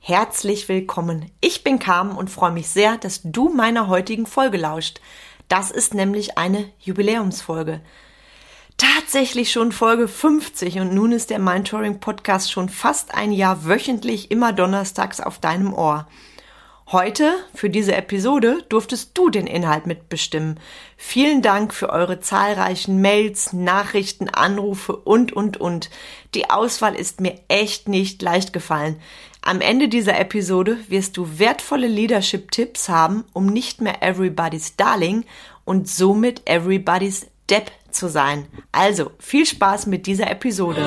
Herzlich willkommen. Ich bin Carmen und freue mich sehr, dass du meiner heutigen Folge lauscht. Das ist nämlich eine Jubiläumsfolge. Tatsächlich schon Folge 50 und nun ist der Mindtouring Podcast schon fast ein Jahr wöchentlich immer donnerstags auf deinem Ohr. Heute, für diese Episode, durftest du den Inhalt mitbestimmen. Vielen Dank für eure zahlreichen Mails, Nachrichten, Anrufe und, und, und. Die Auswahl ist mir echt nicht leicht gefallen. Am Ende dieser Episode wirst du wertvolle Leadership-Tipps haben, um nicht mehr everybody's Darling und somit everybody's Depp zu sein. Also, viel Spaß mit dieser Episode.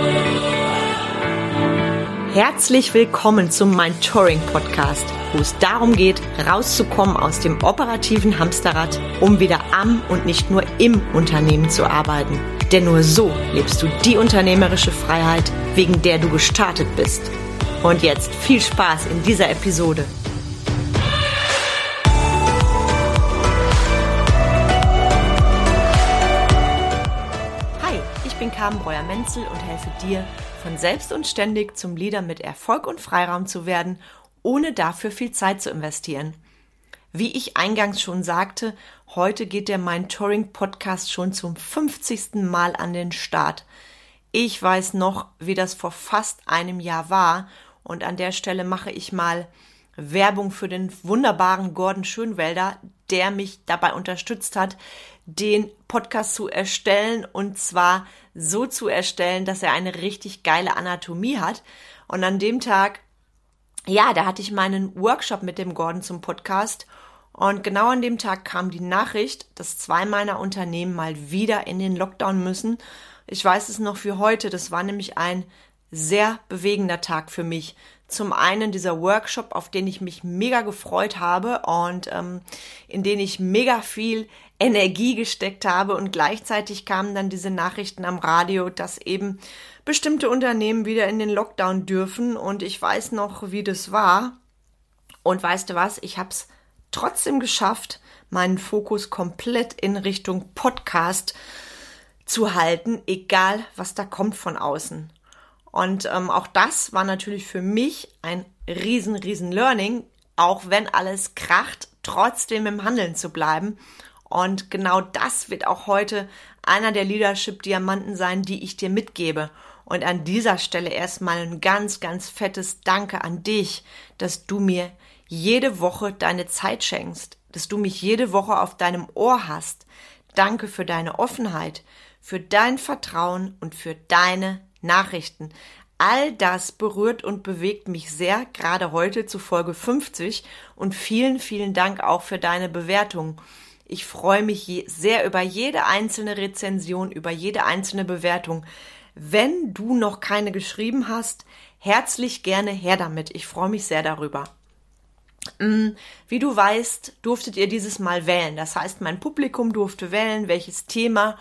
Herzlich willkommen zum Mind Touring Podcast, wo es darum geht, rauszukommen aus dem operativen Hamsterrad, um wieder am und nicht nur im Unternehmen zu arbeiten. Denn nur so lebst du die unternehmerische Freiheit, wegen der du gestartet bist. Und jetzt viel Spaß in dieser Episode. Hi, ich bin Carmen Breuer-Menzel und helfe dir, von selbst und ständig zum Leader mit Erfolg und Freiraum zu werden, ohne dafür viel Zeit zu investieren. Wie ich eingangs schon sagte, heute geht der Mein Touring Podcast schon zum 50. Mal an den Start. Ich weiß noch, wie das vor fast einem Jahr war und an der Stelle mache ich mal Werbung für den wunderbaren Gordon Schönwelder, der mich dabei unterstützt hat, den Podcast zu erstellen und zwar so zu erstellen, dass er eine richtig geile Anatomie hat. Und an dem Tag, ja, da hatte ich meinen Workshop mit dem Gordon zum Podcast. Und genau an dem Tag kam die Nachricht, dass zwei meiner Unternehmen mal wieder in den Lockdown müssen. Ich weiß es noch für heute. Das war nämlich ein sehr bewegender Tag für mich. Zum einen dieser Workshop, auf den ich mich mega gefreut habe und ähm, in den ich mega viel Energie gesteckt habe und gleichzeitig kamen dann diese Nachrichten am Radio, dass eben bestimmte Unternehmen wieder in den Lockdown dürfen und ich weiß noch, wie das war. Und weißt du was, ich habe es trotzdem geschafft, meinen Fokus komplett in Richtung Podcast zu halten, egal was da kommt von außen. Und ähm, auch das war natürlich für mich ein riesen, riesen Learning, auch wenn alles kracht, trotzdem im Handeln zu bleiben und genau das wird auch heute einer der Leadership-Diamanten sein, die ich dir mitgebe. Und an dieser Stelle erstmal ein ganz, ganz fettes Danke an dich, dass du mir jede Woche deine Zeit schenkst, dass du mich jede Woche auf deinem Ohr hast. Danke für deine Offenheit, für dein Vertrauen und für deine Nachrichten. All das berührt und bewegt mich sehr, gerade heute zu Folge 50 und vielen, vielen Dank auch für deine Bewertung. Ich freue mich sehr über jede einzelne Rezension, über jede einzelne Bewertung. Wenn du noch keine geschrieben hast, herzlich gerne her damit. Ich freue mich sehr darüber. Mm, wie du weißt, durftet ihr dieses Mal wählen. Das heißt, mein Publikum durfte wählen, welches Thema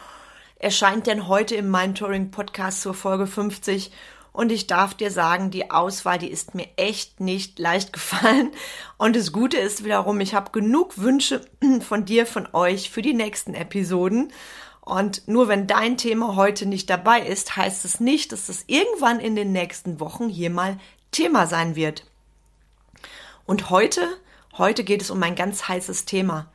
erscheint denn heute im Mindtouring Podcast zur Folge 50 und ich darf dir sagen, die Auswahl, die ist mir echt nicht leicht gefallen. Und das Gute ist wiederum, ich habe genug Wünsche von dir, von euch für die nächsten Episoden. Und nur wenn dein Thema heute nicht dabei ist, heißt es nicht, dass es irgendwann in den nächsten Wochen hier mal Thema sein wird. Und heute, heute geht es um ein ganz heißes Thema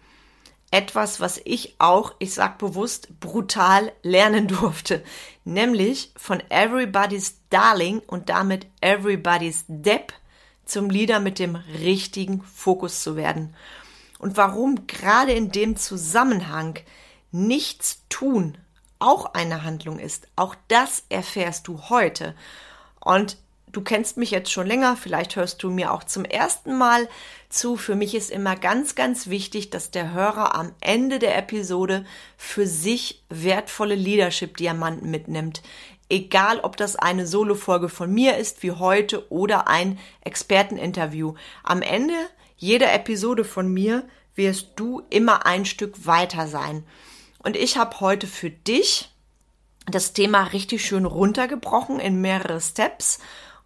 etwas, was ich auch, ich sag bewusst, brutal lernen durfte, nämlich von Everybody's Darling und damit Everybody's Depp zum Leader mit dem richtigen Fokus zu werden. Und warum gerade in dem Zusammenhang nichts tun auch eine Handlung ist, auch das erfährst du heute. Und du kennst mich jetzt schon länger, vielleicht hörst du mir auch zum ersten Mal zu. Für mich ist immer ganz, ganz wichtig, dass der Hörer am Ende der Episode für sich wertvolle Leadership-Diamanten mitnimmt. Egal, ob das eine Solo-Folge von mir ist, wie heute, oder ein Experteninterview. Am Ende jeder Episode von mir wirst du immer ein Stück weiter sein. Und ich habe heute für dich das Thema richtig schön runtergebrochen in mehrere Steps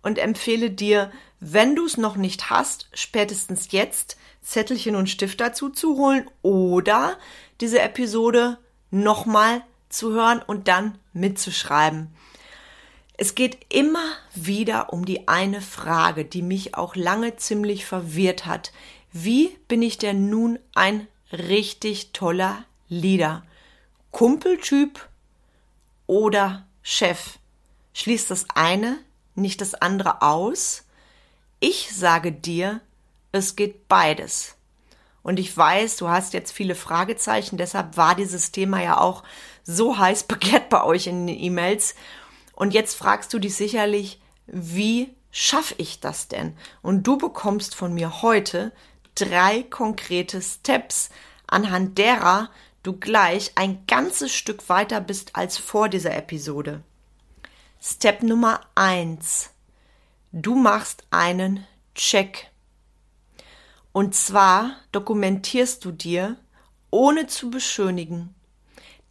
und empfehle dir, wenn du es noch nicht hast, spätestens jetzt Zettelchen und Stift dazu zu holen oder diese Episode nochmal zu hören und dann mitzuschreiben. Es geht immer wieder um die eine Frage, die mich auch lange ziemlich verwirrt hat. Wie bin ich denn nun ein richtig toller Leader? Kumpeltyp oder Chef? Schließt das eine nicht das andere aus? Ich sage dir, es geht beides. Und ich weiß, du hast jetzt viele Fragezeichen, deshalb war dieses Thema ja auch so heiß begehrt bei euch in den E-Mails. Und jetzt fragst du dich sicherlich, wie schaffe ich das denn? Und du bekommst von mir heute drei konkrete Steps, anhand derer du gleich ein ganzes Stück weiter bist als vor dieser Episode. Step Nummer eins: Du machst einen Check. Und zwar dokumentierst du dir, ohne zu beschönigen,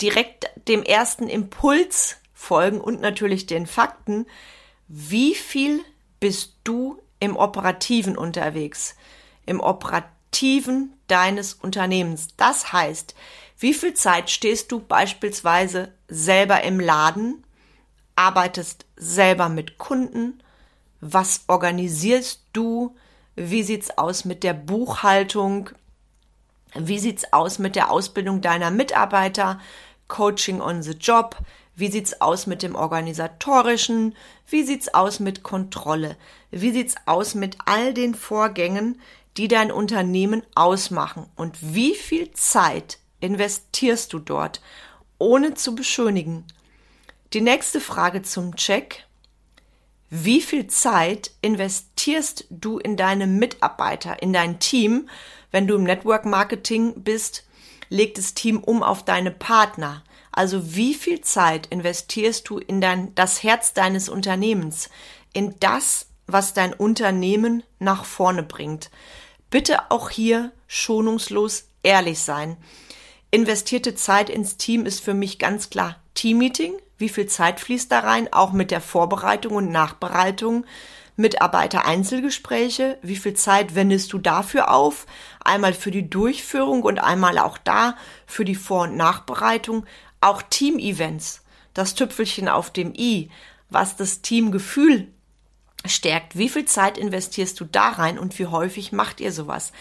direkt dem ersten Impuls folgen und natürlich den Fakten, wie viel bist du im Operativen unterwegs, im Operativen deines Unternehmens. Das heißt, wie viel Zeit stehst du beispielsweise selber im Laden, arbeitest selber mit Kunden, was organisierst du, wie sieht's aus mit der Buchhaltung, wie sieht's aus mit der Ausbildung deiner Mitarbeiter, Coaching on the Job, wie sieht's aus mit dem organisatorischen? Wie sieht's aus mit Kontrolle? Wie sieht's aus mit all den Vorgängen, die dein Unternehmen ausmachen? Und wie viel Zeit investierst du dort, ohne zu beschönigen? Die nächste Frage zum Check. Wie viel Zeit investierst du in deine Mitarbeiter, in dein Team? Wenn du im Network Marketing bist, legt das Team um auf deine Partner. Also wie viel Zeit investierst du in dein, das Herz deines Unternehmens, in das, was dein Unternehmen nach vorne bringt? Bitte auch hier schonungslos ehrlich sein. Investierte Zeit ins Team ist für mich ganz klar Teammeeting. Wie viel Zeit fließt da rein? Auch mit der Vorbereitung und Nachbereitung. Mitarbeiter-Einzelgespräche. Wie viel Zeit wendest du dafür auf? Einmal für die Durchführung und einmal auch da für die Vor- und Nachbereitung. Auch Team-Events, das Tüpfelchen auf dem i, was das Teamgefühl stärkt. Wie viel Zeit investierst du da rein und wie häufig macht ihr sowas?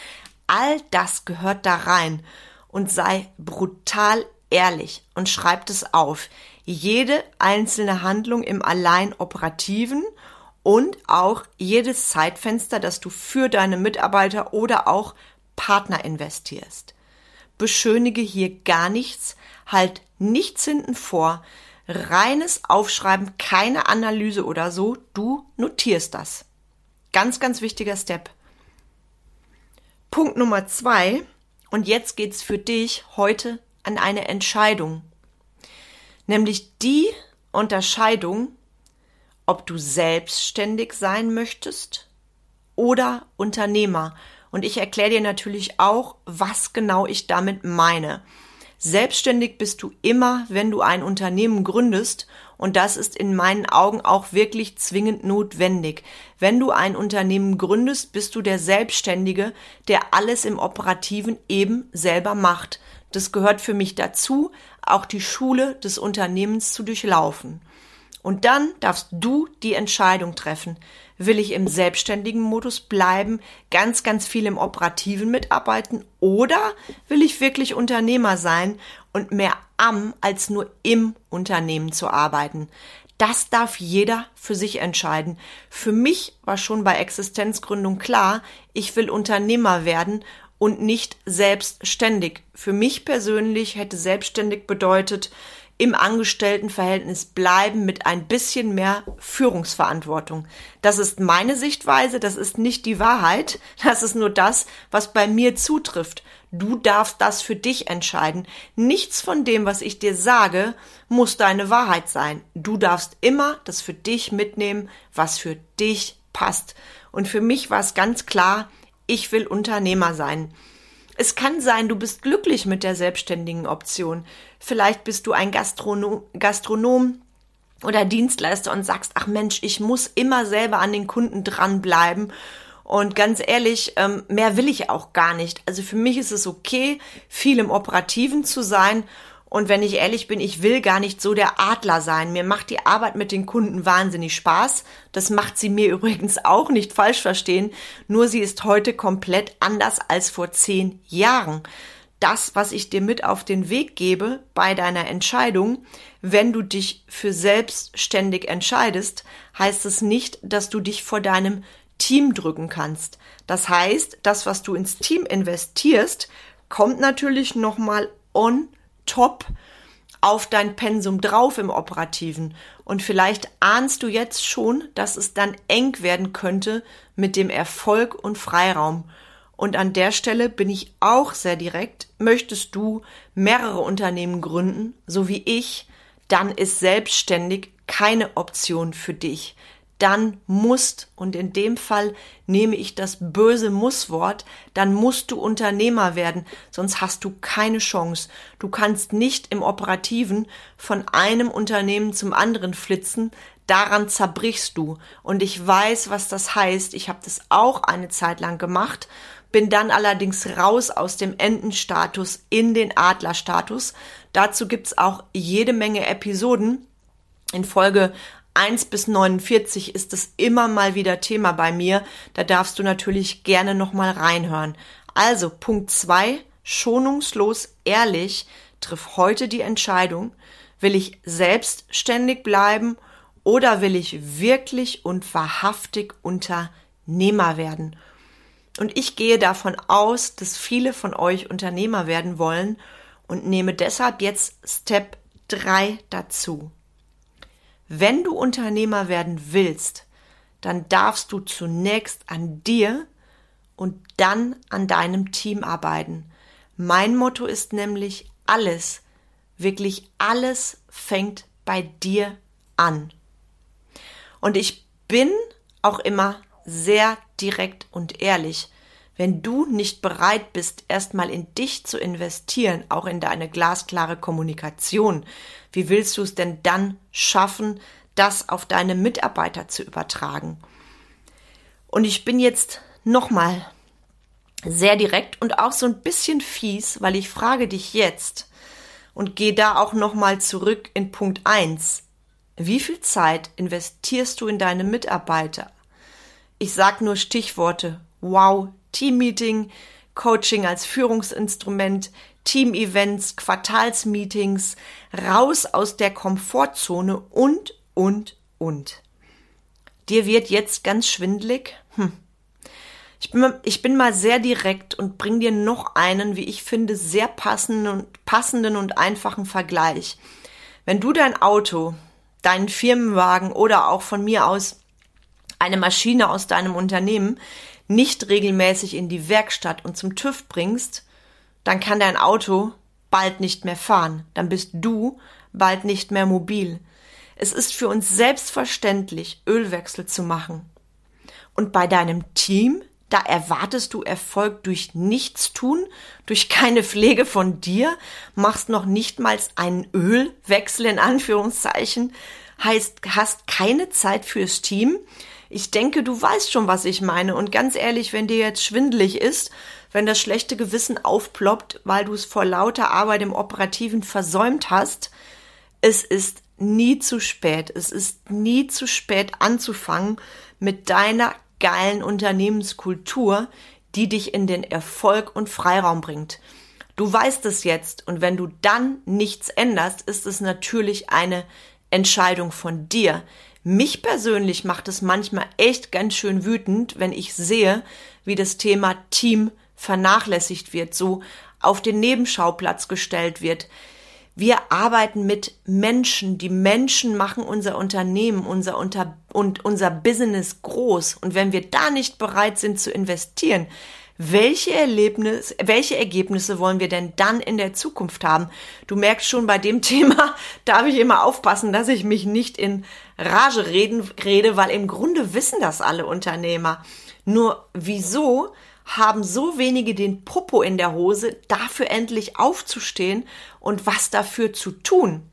All das gehört da rein und sei brutal ehrlich und schreibt es auf. Jede einzelne Handlung im allein operativen und auch jedes Zeitfenster, das du für deine Mitarbeiter oder auch Partner investierst. Beschönige hier gar nichts, halt nichts hinten vor, reines Aufschreiben, keine Analyse oder so, du notierst das. Ganz, ganz wichtiger Step. Punkt Nummer zwei, und jetzt geht's für dich heute an eine Entscheidung. Nämlich die Unterscheidung, ob du selbstständig sein möchtest oder Unternehmer. Und ich erkläre dir natürlich auch, was genau ich damit meine. Selbstständig bist du immer, wenn du ein Unternehmen gründest und das ist in meinen Augen auch wirklich zwingend notwendig. Wenn du ein Unternehmen gründest, bist du der Selbstständige, der alles im Operativen eben selber macht. Das gehört für mich dazu, auch die Schule des Unternehmens zu durchlaufen. Und dann darfst du die Entscheidung treffen. Will ich im selbstständigen Modus bleiben, ganz, ganz viel im operativen mitarbeiten oder will ich wirklich Unternehmer sein und mehr am als nur im Unternehmen zu arbeiten? Das darf jeder für sich entscheiden. Für mich war schon bei Existenzgründung klar, ich will Unternehmer werden und nicht selbstständig. Für mich persönlich hätte selbstständig bedeutet, im Angestelltenverhältnis bleiben mit ein bisschen mehr Führungsverantwortung. Das ist meine Sichtweise, das ist nicht die Wahrheit, das ist nur das, was bei mir zutrifft. Du darfst das für dich entscheiden. Nichts von dem, was ich dir sage, muss deine Wahrheit sein. Du darfst immer das für dich mitnehmen, was für dich passt. Und für mich war es ganz klar, ich will Unternehmer sein. Es kann sein, du bist glücklich mit der selbstständigen Option. Vielleicht bist du ein Gastronom, Gastronom oder Dienstleister und sagst, ach Mensch, ich muss immer selber an den Kunden dranbleiben. Und ganz ehrlich, ähm, mehr will ich auch gar nicht. Also für mich ist es okay, viel im Operativen zu sein Und wenn ich ehrlich bin, ich will gar nicht so der Adler sein. Mir macht die Arbeit mit den Kunden wahnsinnig Spaß. Das macht sie mir übrigens auch nicht falsch verstehen. Nur sie ist heute komplett anders als vor zehn Jahren. Das, was ich dir mit auf den Weg gebe bei deiner Entscheidung, wenn du dich für selbstständig entscheidest, heißt es nicht, dass du dich vor deinem Team drücken kannst. Das heißt, das, was du ins Team investierst, kommt natürlich nochmal on top auf dein Pensum drauf im Operativen. Und vielleicht ahnst du jetzt schon, dass es dann eng werden könnte mit dem Erfolg und Freiraum. Und an der Stelle bin ich auch sehr direkt. Möchtest du mehrere Unternehmen gründen, so wie ich, dann ist selbstständig keine Option für dich dann musst, und in dem Fall nehme ich das böse Musswort, dann musst du Unternehmer werden, sonst hast du keine Chance. Du kannst nicht im Operativen von einem Unternehmen zum anderen flitzen, daran zerbrichst du. Und ich weiß, was das heißt. Ich habe das auch eine Zeit lang gemacht, bin dann allerdings raus aus dem Entenstatus in den Adlerstatus. Dazu gibt's auch jede Menge Episoden. In Folge 1 bis 49 ist es immer mal wieder Thema bei mir. Da darfst du natürlich gerne nochmal reinhören. Also Punkt 2, schonungslos ehrlich, triff heute die Entscheidung, will ich selbstständig bleiben oder will ich wirklich und wahrhaftig Unternehmer werden? Und ich gehe davon aus, dass viele von euch Unternehmer werden wollen und nehme deshalb jetzt Step 3 dazu. Wenn du Unternehmer werden willst, dann darfst du zunächst an dir und dann an deinem Team arbeiten. Mein Motto ist nämlich alles, wirklich alles fängt bei dir an. Und ich bin auch immer sehr direkt und ehrlich. Wenn du nicht bereit bist, erstmal in dich zu investieren, auch in deine glasklare Kommunikation, wie willst du es denn dann schaffen, das auf deine Mitarbeiter zu übertragen? Und ich bin jetzt nochmal sehr direkt und auch so ein bisschen fies, weil ich frage dich jetzt und gehe da auch nochmal zurück in Punkt 1. Wie viel Zeit investierst du in deine Mitarbeiter? Ich sag nur Stichworte. Wow, Teammeeting, Coaching als Führungsinstrument, Team-Events, Quartalsmeetings, raus aus der Komfortzone und, und, und. Dir wird jetzt ganz schwindlig? Hm. Ich bin, mal, ich bin mal sehr direkt und bring dir noch einen, wie ich finde, sehr passenden und, passenden und einfachen Vergleich. Wenn du dein Auto, deinen Firmenwagen oder auch von mir aus eine Maschine aus deinem Unternehmen nicht regelmäßig in die Werkstatt und zum TÜV bringst, dann kann dein Auto bald nicht mehr fahren, dann bist du bald nicht mehr mobil. Es ist für uns selbstverständlich, Ölwechsel zu machen. Und bei deinem Team, da erwartest du Erfolg durch Nichtstun, durch keine Pflege von dir, machst noch nicht mal einen Ölwechsel in Anführungszeichen, heißt, hast keine Zeit fürs Team, ich denke, du weißt schon, was ich meine. Und ganz ehrlich, wenn dir jetzt schwindelig ist, wenn das schlechte Gewissen aufploppt, weil du es vor lauter Arbeit im Operativen versäumt hast, es ist nie zu spät. Es ist nie zu spät anzufangen mit deiner geilen Unternehmenskultur, die dich in den Erfolg und Freiraum bringt. Du weißt es jetzt und wenn du dann nichts änderst, ist es natürlich eine Entscheidung von dir. Mich persönlich macht es manchmal echt ganz schön wütend, wenn ich sehe, wie das Thema Team vernachlässigt wird, so auf den Nebenschauplatz gestellt wird. Wir arbeiten mit Menschen. Die Menschen machen unser Unternehmen, unser Unter und unser Business groß. Und wenn wir da nicht bereit sind zu investieren, welche Erlebnisse, welche Ergebnisse wollen wir denn dann in der Zukunft haben? Du merkst schon, bei dem Thema darf ich immer aufpassen, dass ich mich nicht in Rage reden, rede, weil im Grunde wissen das alle Unternehmer. Nur wieso haben so wenige den Popo in der Hose, dafür endlich aufzustehen und was dafür zu tun?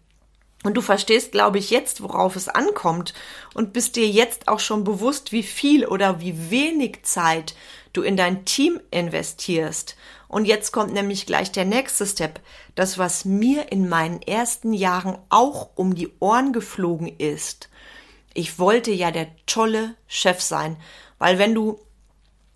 Und du verstehst, glaube ich, jetzt, worauf es ankommt und bist dir jetzt auch schon bewusst, wie viel oder wie wenig Zeit du in dein Team investierst. Und jetzt kommt nämlich gleich der nächste Step. Das, was mir in meinen ersten Jahren auch um die Ohren geflogen ist. Ich wollte ja der tolle Chef sein, weil wenn du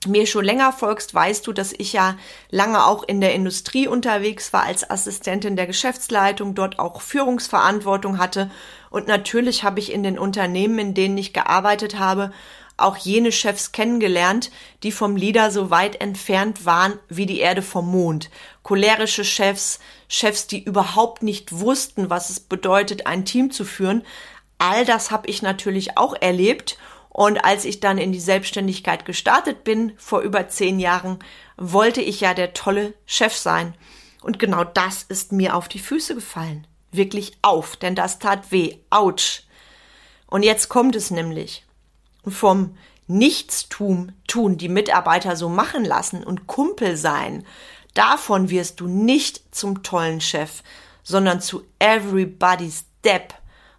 mir schon länger folgst, weißt du, dass ich ja lange auch in der Industrie unterwegs war als Assistentin der Geschäftsleitung, dort auch Führungsverantwortung hatte. Und natürlich habe ich in den Unternehmen, in denen ich gearbeitet habe, auch jene Chefs kennengelernt, die vom Leader so weit entfernt waren wie die Erde vom Mond. Cholerische Chefs, Chefs, die überhaupt nicht wussten, was es bedeutet, ein Team zu führen. All das habe ich natürlich auch erlebt und als ich dann in die Selbstständigkeit gestartet bin, vor über zehn Jahren, wollte ich ja der tolle Chef sein. Und genau das ist mir auf die Füße gefallen. Wirklich auf, denn das tat weh. Autsch. Und jetzt kommt es nämlich. Vom Nichtstum tun, die Mitarbeiter so machen lassen und Kumpel sein, davon wirst du nicht zum tollen Chef, sondern zu everybody's Depp.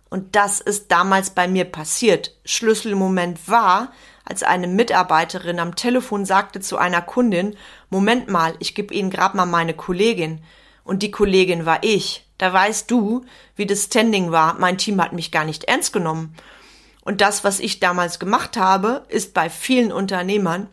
Und das ist damals bei mir passiert. Schlüsselmoment war, als eine Mitarbeiterin am Telefon sagte zu einer Kundin, Moment mal, ich gebe Ihnen grad mal meine Kollegin. Und die Kollegin war ich. Da weißt du, wie das Standing war. Mein Team hat mich gar nicht ernst genommen. Und das, was ich damals gemacht habe, ist bei vielen Unternehmern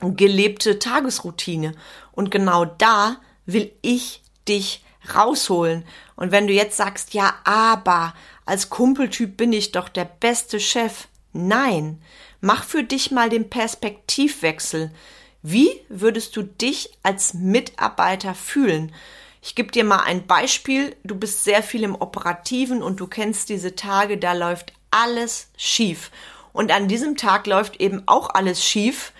gelebte Tagesroutine. Und genau da will ich dich rausholen. Und wenn du jetzt sagst, ja, aber als Kumpeltyp bin ich doch der beste Chef. Nein, mach für dich mal den Perspektivwechsel. Wie würdest du dich als Mitarbeiter fühlen? Ich gebe dir mal ein Beispiel. Du bist sehr viel im Operativen und du kennst diese Tage, da läuft alles schief. Und an diesem Tag läuft eben auch alles schief.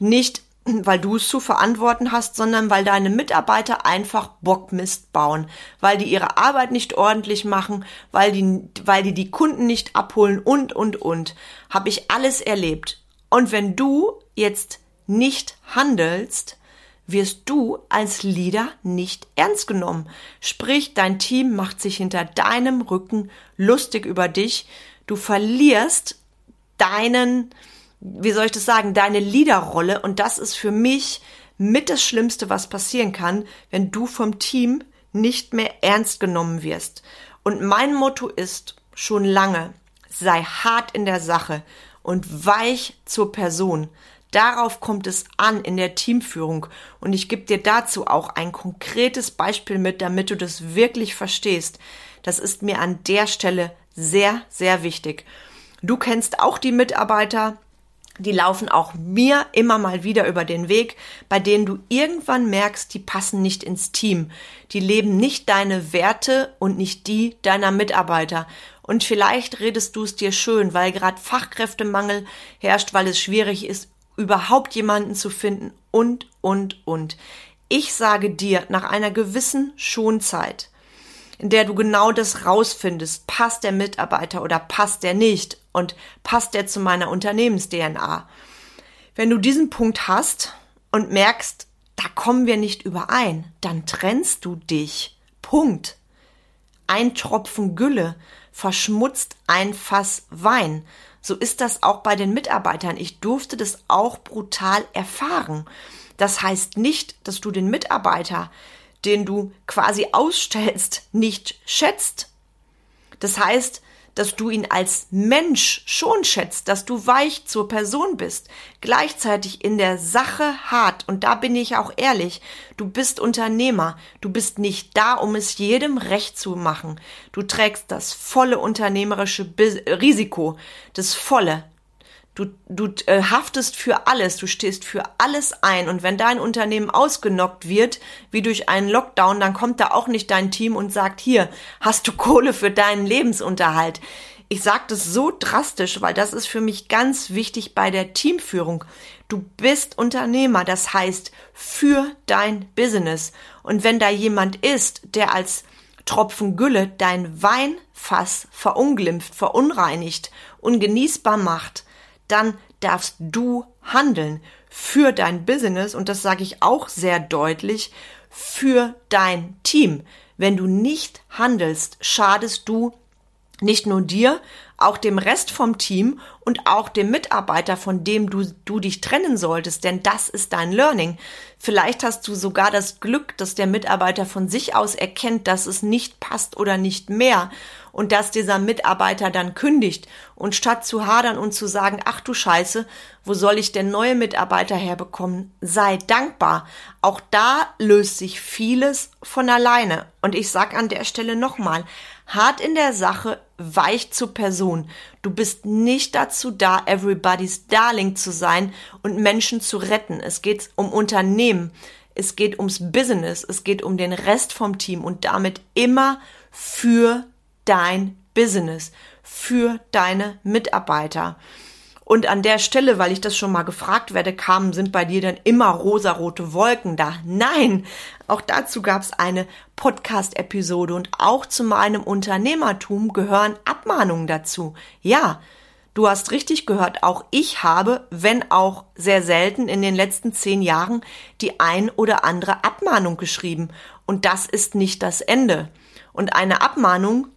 Nicht weil du es zu verantworten hast, sondern weil deine Mitarbeiter einfach Bockmist bauen, weil die ihre Arbeit nicht ordentlich machen, weil die, weil die die Kunden nicht abholen und, und, und. Habe ich alles erlebt. Und wenn du jetzt nicht handelst, wirst du als Leader nicht ernst genommen. Sprich, dein Team macht sich hinter deinem Rücken lustig über dich. Du verlierst deinen, wie soll ich das sagen, deine Leaderrolle und das ist für mich mit das Schlimmste, was passieren kann, wenn du vom Team nicht mehr ernst genommen wirst. Und mein Motto ist schon lange, sei hart in der Sache und weich zur Person. Darauf kommt es an in der Teamführung. Und ich gebe dir dazu auch ein konkretes Beispiel mit, damit du das wirklich verstehst. Das ist mir an der Stelle sehr, sehr wichtig. Du kennst auch die Mitarbeiter, die laufen auch mir immer mal wieder über den Weg, bei denen du irgendwann merkst, die passen nicht ins Team. Die leben nicht deine Werte und nicht die deiner Mitarbeiter. Und vielleicht redest du es dir schön, weil gerade Fachkräftemangel herrscht, weil es schwierig ist, überhaupt jemanden zu finden und, und, und. Ich sage dir, nach einer gewissen Schonzeit, in der du genau das rausfindest, passt der Mitarbeiter oder passt der nicht und passt der zu meiner Unternehmens-DNA. Wenn du diesen Punkt hast und merkst, da kommen wir nicht überein, dann trennst du dich. Punkt. Ein Tropfen Gülle verschmutzt ein Fass Wein. So ist das auch bei den Mitarbeitern. Ich durfte das auch brutal erfahren. Das heißt nicht, dass du den Mitarbeiter den du quasi ausstellst, nicht schätzt. Das heißt, dass du ihn als Mensch schon schätzt, dass du weich zur Person bist, gleichzeitig in der Sache hart. Und da bin ich auch ehrlich, du bist Unternehmer, du bist nicht da, um es jedem recht zu machen. Du trägst das volle unternehmerische Risiko, das volle. Du, du äh, haftest für alles, du stehst für alles ein und wenn dein Unternehmen ausgenockt wird, wie durch einen Lockdown, dann kommt da auch nicht dein Team und sagt, hier, hast du Kohle für deinen Lebensunterhalt. Ich sage das so drastisch, weil das ist für mich ganz wichtig bei der Teamführung. Du bist Unternehmer, das heißt für dein Business. Und wenn da jemand ist, der als Tropfen Gülle dein Weinfass verunglimpft, verunreinigt, ungenießbar macht, dann darfst du handeln für dein Business und das sage ich auch sehr deutlich, für dein Team. Wenn du nicht handelst, schadest du Nicht nur dir, auch dem Rest vom Team und auch dem Mitarbeiter, von dem du, du dich trennen solltest, denn das ist dein Learning. Vielleicht hast du sogar das Glück, dass der Mitarbeiter von sich aus erkennt, dass es nicht passt oder nicht mehr und dass dieser Mitarbeiter dann kündigt und statt zu hadern und zu sagen, ach du Scheiße, wo soll ich denn neue Mitarbeiter herbekommen, sei dankbar. Auch da löst sich vieles von alleine. Und ich sag an der Stelle nochmal, hart in der Sache, weich zur Person. Du bist nicht dazu da, everybody's Darling zu sein und Menschen zu retten. Es geht um Unternehmen. Es geht ums Business. Es geht um den Rest vom Team und damit immer für dein Business, für deine Mitarbeiter. Und an der Stelle, weil ich das schon mal gefragt werde, kamen, sind bei dir dann immer rosarote Wolken da? Nein, auch dazu gab es eine Podcast-Episode und auch zu meinem Unternehmertum gehören Abmahnungen dazu. Ja, du hast richtig gehört, auch ich habe, wenn auch sehr selten in den letzten zehn Jahren, die ein oder andere Abmahnung geschrieben. Und das ist nicht das Ende. Und eine Abmahnung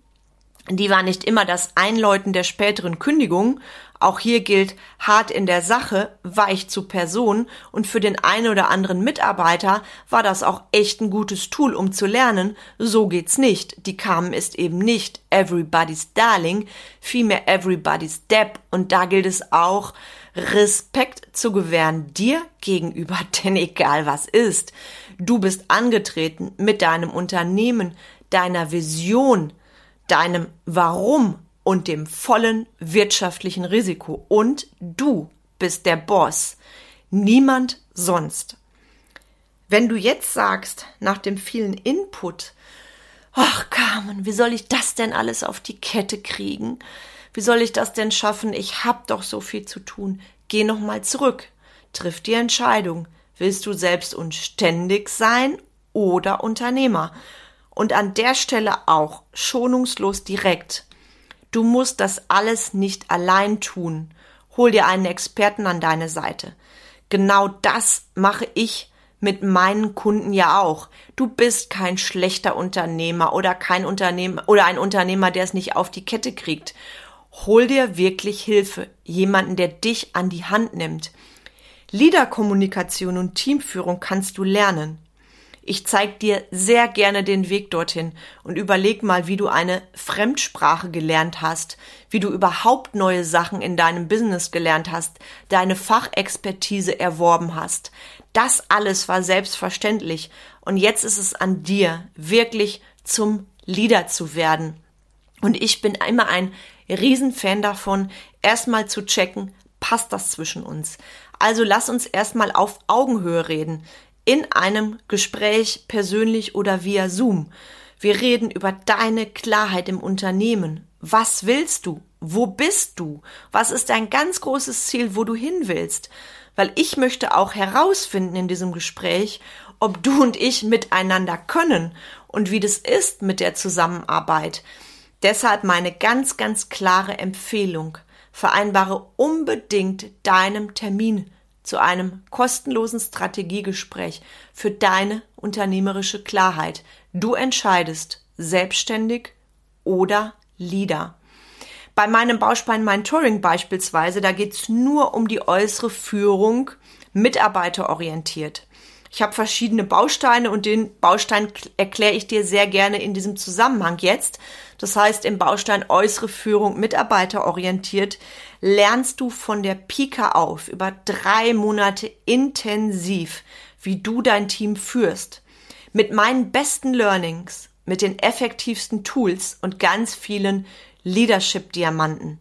die war nicht immer das Einläuten der späteren Kündigung. Auch hier gilt hart in der Sache, weich zu Person und für den einen oder anderen Mitarbeiter war das auch echt ein gutes Tool, um zu lernen, so geht's nicht. Die Kamen ist eben nicht everybody's darling, vielmehr everybody's Depp und da gilt es auch, Respekt zu gewähren dir gegenüber, denn egal was ist, du bist angetreten mit deinem Unternehmen, deiner Vision, deinem Warum und dem vollen wirtschaftlichen Risiko. Und du bist der Boss, niemand sonst. Wenn du jetzt sagst, nach dem vielen Input, ach Carmen, wie soll ich das denn alles auf die Kette kriegen? Wie soll ich das denn schaffen? Ich hab doch so viel zu tun. Geh noch mal zurück. Triff die Entscheidung. Willst du selbst und ständig sein oder Unternehmer? Und an der Stelle auch schonungslos direkt. Du musst das alles nicht allein tun. Hol dir einen Experten an deine Seite. Genau das mache ich mit meinen Kunden ja auch. Du bist kein schlechter Unternehmer oder kein Unternehmer oder ein Unternehmer, der es nicht auf die Kette kriegt. Hol dir wirklich Hilfe, jemanden, der dich an die Hand nimmt. Leaderkommunikation und Teamführung kannst du lernen. Ich zeig dir sehr gerne den Weg dorthin und überleg mal, wie du eine Fremdsprache gelernt hast, wie du überhaupt neue Sachen in deinem Business gelernt hast, deine Fachexpertise erworben hast. Das alles war selbstverständlich und jetzt ist es an dir, wirklich zum Leader zu werden. Und ich bin immer ein Riesenfan davon, erstmal zu checken, passt das zwischen uns? Also lass uns erstmal auf Augenhöhe reden in einem Gespräch persönlich oder via Zoom. Wir reden über deine Klarheit im Unternehmen. Was willst du? Wo bist du? Was ist dein ganz großes Ziel, wo du hin willst? Weil ich möchte auch herausfinden in diesem Gespräch, ob du und ich miteinander können und wie das ist mit der Zusammenarbeit. Deshalb meine ganz, ganz klare Empfehlung. Vereinbare unbedingt deinem Termin zu einem kostenlosen Strategiegespräch für deine unternehmerische Klarheit. Du entscheidest selbstständig oder Leader. Bei meinem Bauspein Mentoring beispielsweise, da geht's nur um die äußere Führung, mitarbeiterorientiert. Ich habe verschiedene Bausteine und den Baustein erkläre ich dir sehr gerne in diesem Zusammenhang jetzt. Das heißt, im Baustein äußere Führung mitarbeiterorientiert lernst du von der Pika auf über drei Monate intensiv, wie du dein Team führst. Mit meinen besten Learnings, mit den effektivsten Tools und ganz vielen Leadership-Diamanten.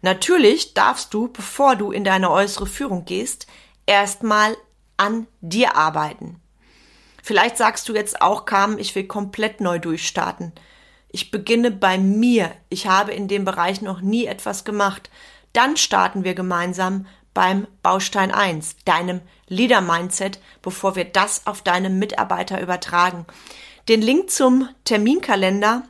Natürlich darfst du, bevor du in deine äußere Führung gehst, erstmal an dir arbeiten. Vielleicht sagst du jetzt auch, Carmen, ich will komplett neu durchstarten. Ich beginne bei mir. Ich habe in dem Bereich noch nie etwas gemacht. Dann starten wir gemeinsam beim Baustein 1, deinem Leader Mindset, bevor wir das auf deine Mitarbeiter übertragen. Den Link zum Terminkalender,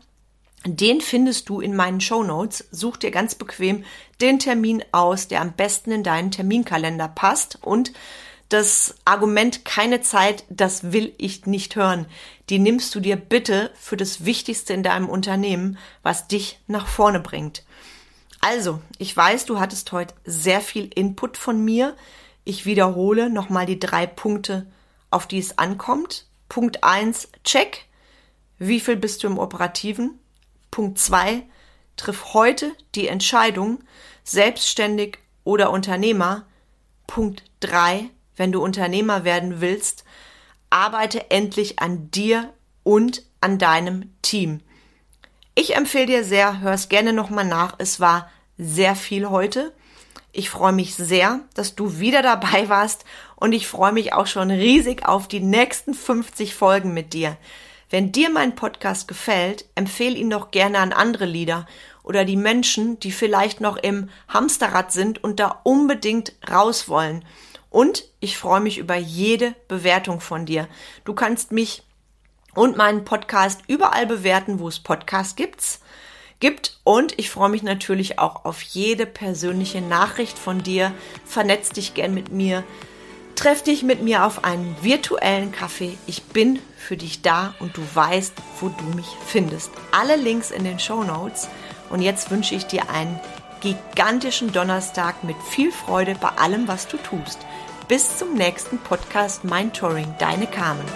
den findest du in meinen Show Notes. Such dir ganz bequem den Termin aus, der am besten in deinen Terminkalender passt und das Argument keine Zeit, das will ich nicht hören. Die nimmst du dir bitte für das Wichtigste in deinem Unternehmen, was dich nach vorne bringt. Also, ich weiß, du hattest heute sehr viel Input von mir. Ich wiederhole nochmal die drei Punkte, auf die es ankommt. Punkt eins: check. Wie viel bist du im Operativen? Punkt zwei: triff heute die Entscheidung, selbstständig oder Unternehmer. Punkt drei: wenn du Unternehmer werden willst, arbeite endlich an dir und an deinem Team. Ich empfehle dir sehr, hör es gerne nochmal nach. Es war sehr viel heute. Ich freue mich sehr, dass du wieder dabei warst und ich freue mich auch schon riesig auf die nächsten 50 Folgen mit dir. Wenn dir mein Podcast gefällt, empfehle ihn doch gerne an andere Lieder oder die Menschen, die vielleicht noch im Hamsterrad sind und da unbedingt raus wollen. Und ich freue mich über jede Bewertung von dir. Du kannst mich und meinen Podcast überall bewerten, wo es Podcasts gibt gibt. Und ich freue mich natürlich auch auf jede persönliche Nachricht von dir. Vernetz dich gern mit mir. Treff dich mit mir auf einen virtuellen Kaffee. Ich bin für dich da und du weißt, wo du mich findest. Alle Links in den Show Notes. Und jetzt wünsche ich dir einen gigantischen Donnerstag mit viel Freude bei allem, was du tust. Bis zum nächsten Podcast Mind Touring, deine Carmen.